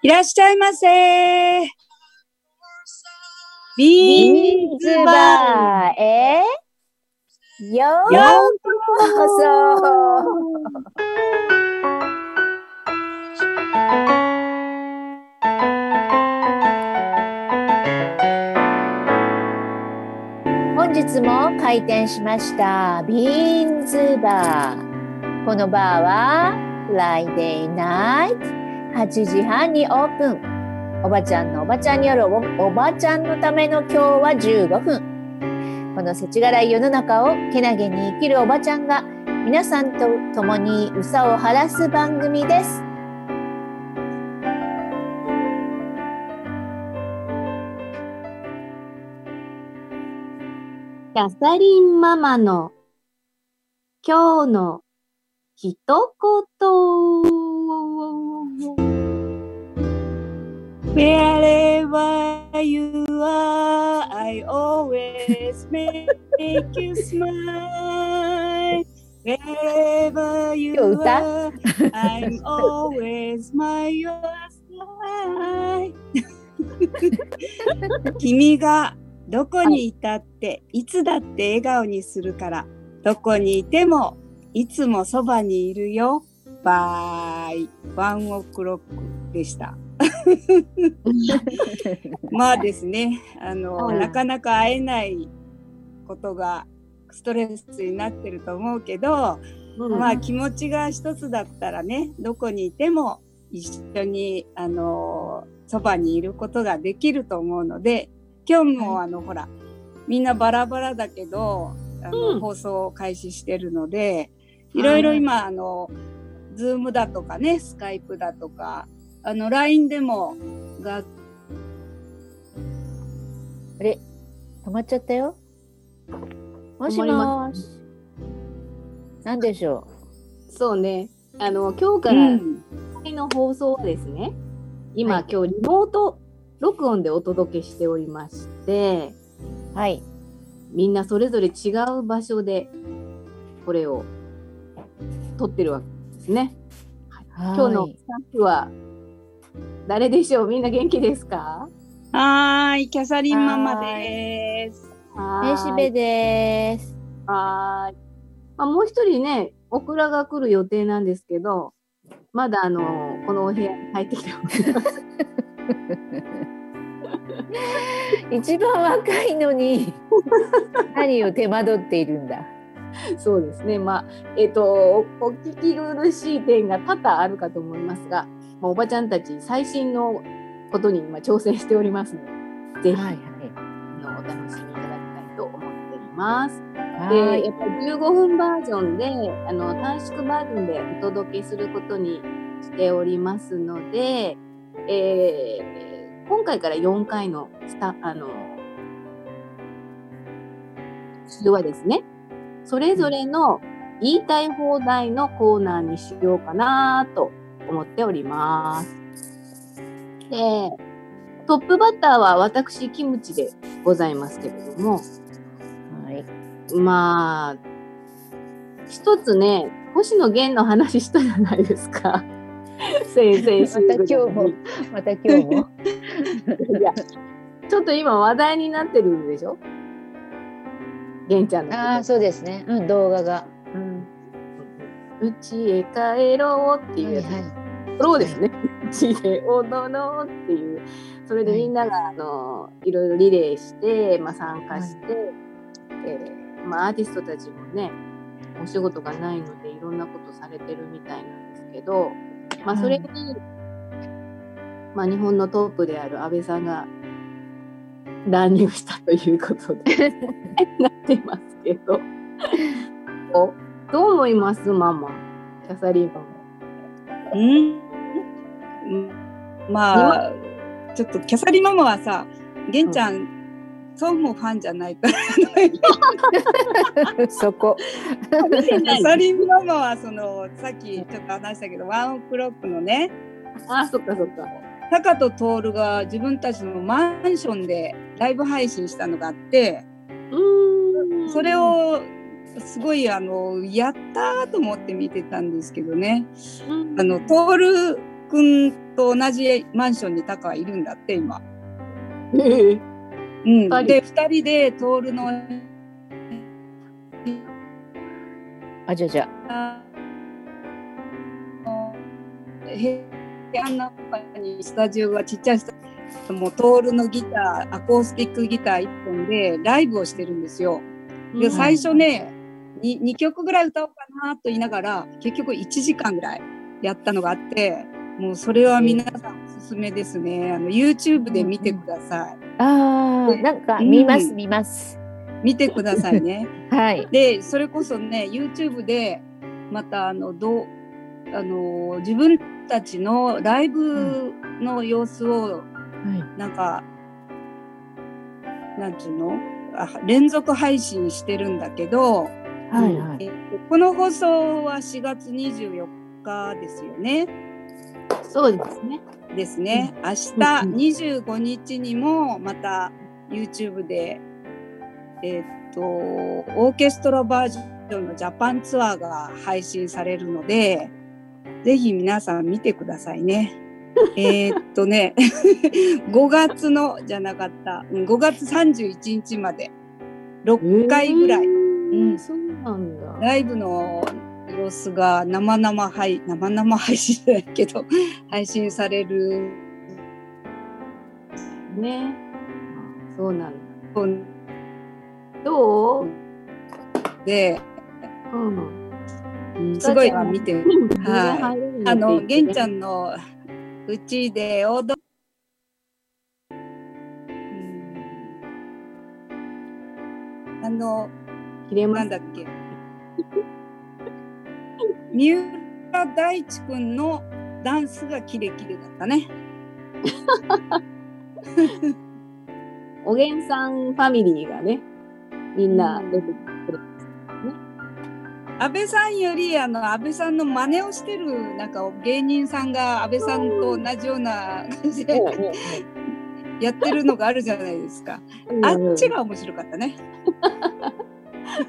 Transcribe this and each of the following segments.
いらっしゃいませ。ビーンズバーへよー。ようこそ本日も開店しましたビーンズバーこのバーはフライデーナイト8時半にオープン。おばちゃんのおばちゃんによるおばちゃんのための今日は15分。この世知辛い世の中をけなげに生きるおばちゃんが皆さんと共にうさを晴らす番組です。キャサリンママの今日の一言。Wherever you are, I always make you smile. Wherever you are, I'm always my your smile. 君がどこにいたって、いつだって笑顔にするから、どこにいてもいつもそばにいるよ。バイ。ワンオクロックでした。まあですね、あの、はいなかなか会えないことがストレスになってると思うけど、まあ気持ちが一つだったらね、どこにいても一緒に、あの、そばにいることができると思うので、今日もあの、ほら、みんなバラバラだけど、あの、うん。放送を開始してるので、いろいろ今、あの、ズームだとかね、スカイプだとか、あの、LINE でもが、あれ止まっちゃったよ。もしもし。何でしょそうね。あの、今日かうらんの放送はですね、今、はい。今日リモート録音でお届けしておりまして、うはい。みんなそれぞれ違う場所でこれを撮ってるわけですね。今日のスタッフは誰でしょう？みんな元気ですか？はーい、キャサリンママです。めしべですはーい。まあ、もう一人ね、オクラが来る予定なんですけど、まだあの、このお部屋に入ってきてます。一番若いのに何を手間取っているんだそうですね。まあ、えっ、とお、お聞き苦しい点が多々あるかと思いますが、まあ、おばちゃんたち最新のことに今挑戦しておりますので、ぜひ、はいあのお楽しみいただきたいと思っております。はいはいで、やっぱり15分バージョンで、あの短縮バージョンでお届けすることにしておりますので、えー今回から4回のスタあの週はですね、それぞれの言いたい放題のコーナーにしようかなと思っております。で、トップバッターは私、キムチでございますけれども、はいまあ、一つね、星野源の話したじゃないですか。先々週また今日もまた今日も いや、ちょっと今話題になってるでしょ？源ちゃんの。ああそうですねうん動画がうちへ帰ろうっていうやつ。はい踊ろうですね。うちで踊ろうっていう。それでみんなが、あのいろいろリレーして、まあ、参加して、えーまあ、アーティストたちもねお仕事がないのでいろんなことされてるみたいなんですけど、まあ、それに、まあ、日本のトップである安倍さんが乱入したということで なってますけどおどう思います？ママキャサリンママ。うんうんまあ、ちょっとキャサリンママはさ、玄ちゃん、そうもファンじゃないから。そこ。キャサリンママはそのさっきちょっと話したけどワンオクロックのねあ、そっかそっか。タカとトールが自分たちのマンションでライブ配信したのがあってうーん。それ、をすごいあのやったーと思って見てたんですけどね。うん。あのトール君と同じマンションにタカはいるんだって今。ええ。うん、人。で2人で徹のあじゃあじゃ部屋の中にスタジオがちっちゃいスタジオもうトールのギターアコースティックギター1本でライブをしてるんですよ。で最初ね 2, 2曲ぐらい歌おうかなと言いながら結局1時間ぐらいやったのがあってもうそれは皆さんおすすめですね。あの YouTube で見てください。ああーなんか見ます、見ます。見てくださいね。はい。でそれこそね YouTube でまたあのどうあの自分たちのライブの様子をはい。なんか、なんていうの？あ連続配信してるんだけど、はいはい。えこの放送は4月24日ですよね。そうですね。ですね。明日うんうん25日にもまた YouTube で、えーっとオーケストラバージョンのジャパンツアーが配信されるので、ぜひ皆さん見てくださいね。えーっとね、5月のじゃなかった、うん5月31日まで6回ぐらい、えーうんそうなんだ。ライブの様子が生々配生々配信じゃないけど 配信されるね。そうなんだ。のどう？で、うん。すごい見て、はいはいあの、玄ちゃん。んのうちで踊る。うんあの、切れます。なんだっけ？三浦大知くんのダンスがキレキレだったね。おげんさんファミリーがね、みんな出てくれます。安倍さんよりあの安倍さんの真似をしてるなんか芸人さんが安倍さんと同じような感じでやってるのがあるじゃないですか。あっちが面白かったね。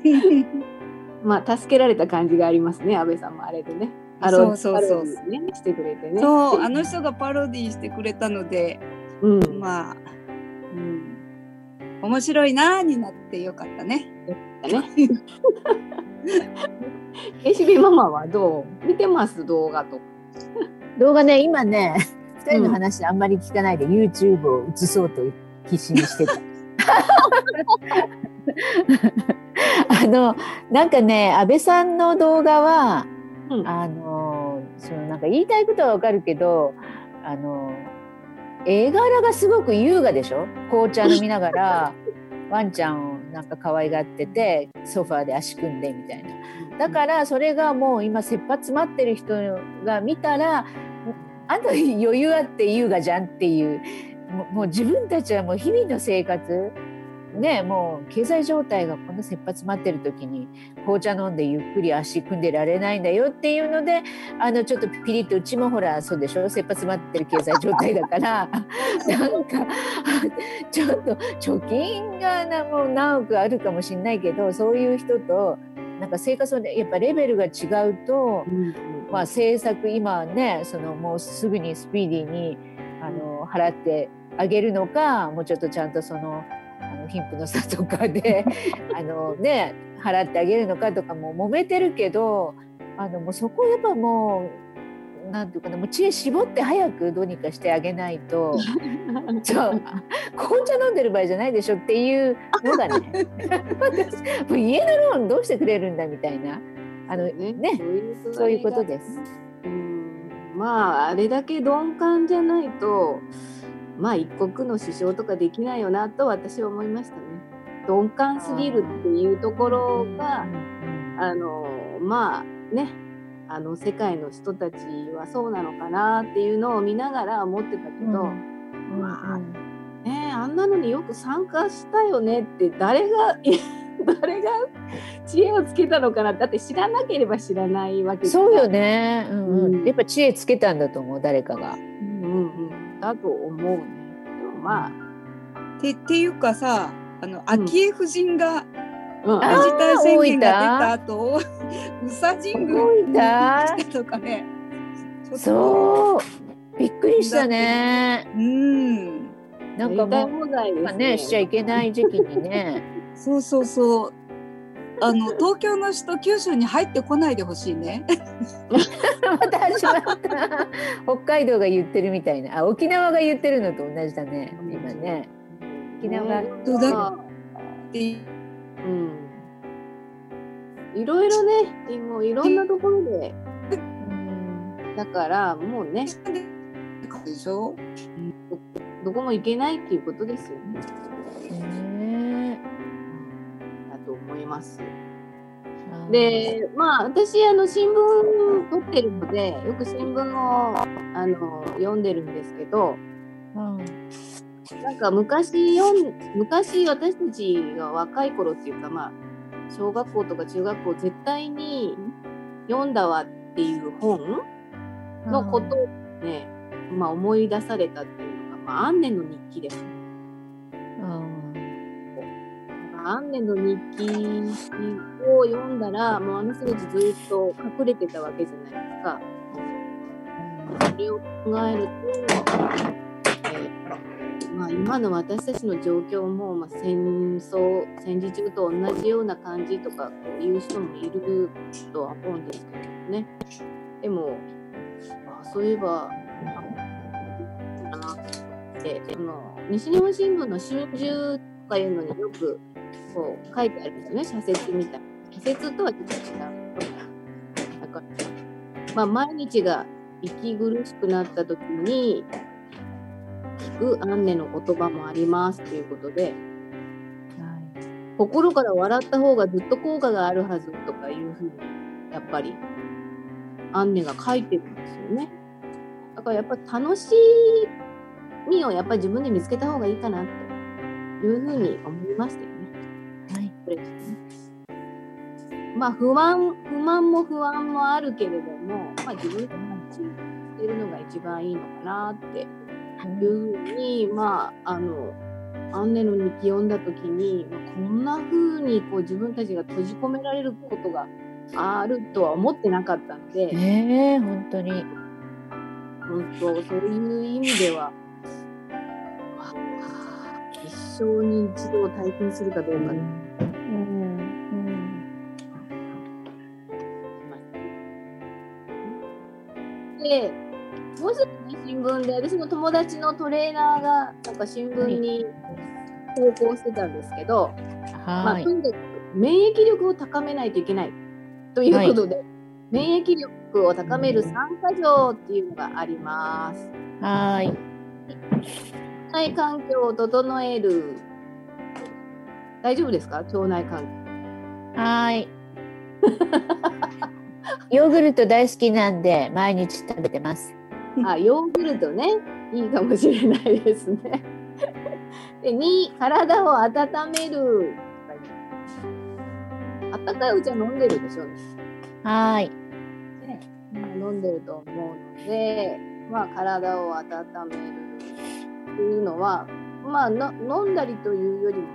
まあ助けられた感じがありますね、安倍さんもあれでね。パロそうそうそうねしてくれてね。そうあの人がパロディーしてくれたのでうん。まあ、うん、面白いなーになってよかったね。ね。えしびママはどう？見てます動画とか。動画ね今ね二人の話あんまり聞かないで、YouTube を映そうと必死にしてた。あのなんかね安倍さんの動画はうん。あのそのなんか言いたいことはわかるけどあの絵柄がすごく優雅でしょ？紅茶飲みながら ワンちゃんをなんか可愛がっててソファーで足組んでみたいな。だからそれがもう今切羽詰まってる人が見たらあんた余裕あって優雅じゃんっていうもうもう自分たちはもう日々の生活ねもう経済状態がこんな切羽詰まってる時に紅茶飲んでゆっくり足組んでられないんだよっていうのであのちょっとピリッとうちもほらそうでしょ？切羽詰まってる経済状態だから なんかちょっと貯金がなもう何億あるかもしれないけどそういう人となんか生活のやっぱレベルが違うと、うん。まあ、政策今はねそのもうすぐにスピーディーにあの払ってあげるのかもうちょっとちゃんとその貧富の差とかで あの、ね、払ってあげるのかとかも揉めてるけどあのもうそこをやっぱもうなんていうかなもう知恵絞って早くどうにかしてあげないと そう紅茶飲んでる場合じゃないでしょっていうのがね もう家のローンどうしてくれるんだみたいなあのねそうそういうことす。です。うんまああれだけ鈍感じゃないとまあ一国の首相とかできないよなと私は思いましたね。鈍感すぎるっていうところがあのまあねあの世界の人たちはそうなのかなっていうのを見ながら思ってたけど、まあねあんなのによく参加したよねって誰が 誰が知恵をつけたのかなだって知らなければ知らないわけそうよね、うんうん。うん。やっぱ知恵つけたんだと思う誰かが。うんうんうん、だと思うね。でもまあ、てっていうかさあの昭恵夫人がうん、あ自治体宣言が出た後 宇佐神宮大分来たとかねそうびっくりしたね。うん。なんか大もう問題ですなんかねしちゃいけない時期にね。そうそうそう。あの東京の人九州に入ってこないでほしいね。また始まった。北海道が言ってるみたいな。あ沖縄が言ってるのと同じだね。今ね。沖縄ねそうん。いろいろね、でもいろんなところで、うんだからもうね、でしょ。どこも行けないっていうことですよね。ます。えで、まあ私あの新聞撮ってるので、よく新聞をあの読んでるんですけど、うんなんか昔読ん昔私たちが若い頃っていうかまあ小学校とか中学校絶対に読んだわっていう本のことをね、まあ、思い出されたっていうのが、まあ、アンネの日記です。まアンネの日記を読んだらもうあの人たちずっと隠れてたわけじゃないですか。それを考えると、えーまあ、今の私たちの状況も、まあ、戦争戦時中と同じような感じとかこういう人もいるとは思うんですけどねでもあそういえばあかなってあの西日本新聞の春秋とかいうのによくこう書いてあるんですよね社説みたいな。社説とはちょっと違う。だから、まあ、毎日が息苦しくなった時に聞くアンネの言葉もありますということではい心から笑った方がずっと効果があるはずとかいうふうにやっぱりアンネが書いてるんですよね。だからやっぱ楽しみをやっぱり自分で見つけた方がいいかなっていうふうに思いましたよね。はいこれですねまあ不安不満も不安もあるけれども、まあ、自分で感じてるのが一番いいのかなっていうふうにまああのアンネの日記読んだ時に、まあ、こんな風にこう自分たちが閉じ込められることがあるとは思ってなかったので、ねえ本当に本当そういう意味ではあ一生に一度体験するかどうかでうんでもう一つね新聞で私の友達のトレーナーがなんか新聞に投稿してたんですけど、まあ、はいとにかく免疫力を高めないといけないということで、免疫力を高める3か条っていうのがあります。はい腸内環境を整える。大丈夫ですか？腸内環境。はい ヨーグルト大好きなんで毎日食べてますあ、ヨーグルトね。いいかもしれないですね。で、2、体を温める。あったかいお茶飲んでるでしょうね。はいね飲んでると思うので、まあ、体を温めるっていうのは、まあ、の飲んだりというよりもね、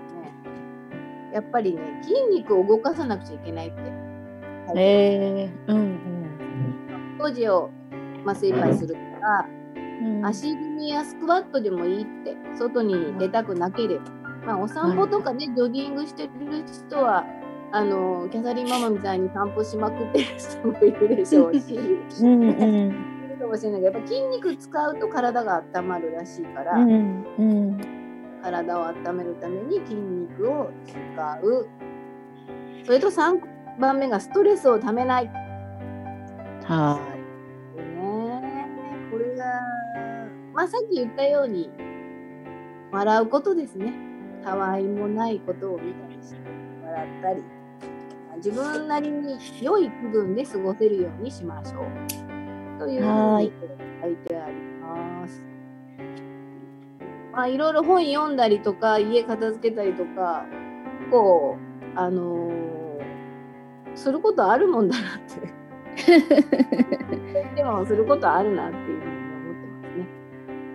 やっぱりね、筋肉を動かさなくちゃいけないって。えー、うん当時を麻酔パイするとか、うん。足踏みやスクワットでもいいって、外に出たくなければ。まあ、お散歩とかね、ジョギングしてる人は、あのキャサリンママみたいに散歩しまくってる人もいるでしょうし、うん かもしれないけど、やっぱ筋肉使うと体が温まるらしいから、うんうん体を温めるために筋肉を使う。それと3番目がストレスをためない。はねこれが、まあさっき言ったように、笑うことですね。たわいもないことを見たりして、笑ったり、自分なりに良い気分で過ごせるようにしましょう。というふうはいに書いてあります。まあいろいろ本読んだりとか、家片付けたりとか、こう、あのーすることあるもんだなって。い でもすることあるなっていうふうに思ってますね。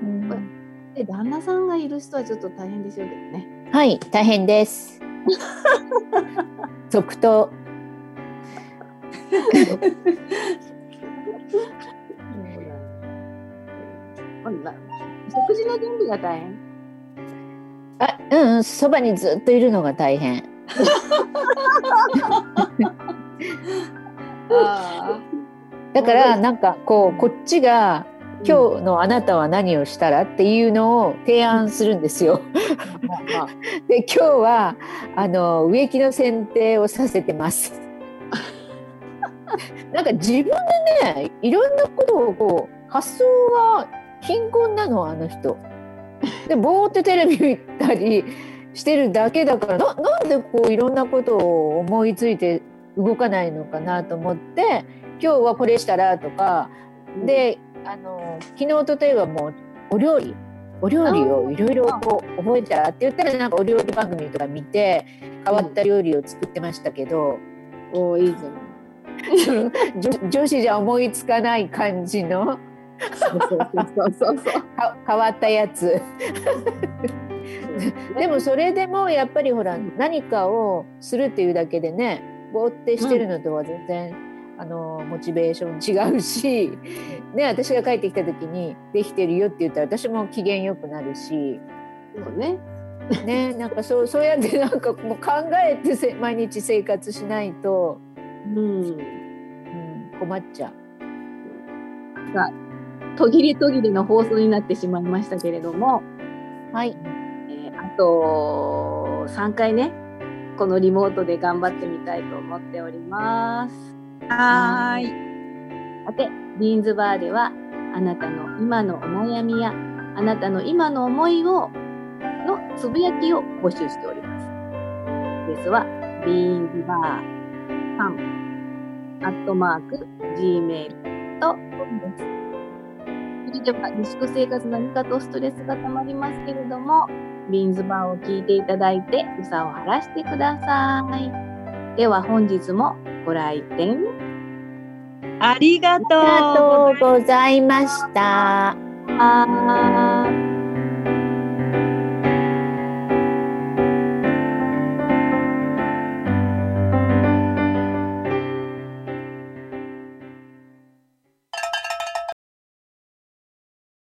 うんで、旦那さんがいる人はちょっと大変でしょうけどね。はい大変です 続投 除の準備が大変？あうんうんそばにずっといるのが大変 あだからなんかこうこっちが今日のあなたは何をしたらっていうのを提案するんですよ。あ。で今日はあの植木の剪定をさせてます。なんか自分でねいろんなことをこう発想が貧困なのあの人。でぼーってテレビ見たりしてるだけだからななんでこういろんなことを思いついて動かないのかなと思って今日はこれしたらとかであの昨日例えばもうお料理お料理をいろいろこう覚えたって言ったらなんかお料理番組とか見て変わった料理を作ってましたけど、おーいいじゃ 女子じゃ思いつかない感じのそうそうそうそうそう。か変わったやつでもそれでもやっぱりほら何かをするっていうだけでねぼーってしてるのとは全然、あのモチベーション違うし、ね、私が帰ってきた時に「できてるよ」って言ったら私も機嫌よくなるし、そうね。ね、なんかそう そうやってなんかもう考えてせ毎日生活しないと、うん。うん、困っちゃう。途切れ途切れの放送になってしまいましたけれども、はい、えーあと3回ね、このリモートで頑張ってみたいと思っております。はーい。さて、ビーンズバーでは、あなたの今のお悩みや、あなたの今の思いを、のつぶやきを募集しております。ですは、ビーンズバーさん、アットマーク、gmail と、です。それでは、自粛生活何かとストレスがたまりますけれども、ビーンズバーを聞いていただいて、うさを晴らしてください。では本日もご来店ありがとうありがとうございました。あー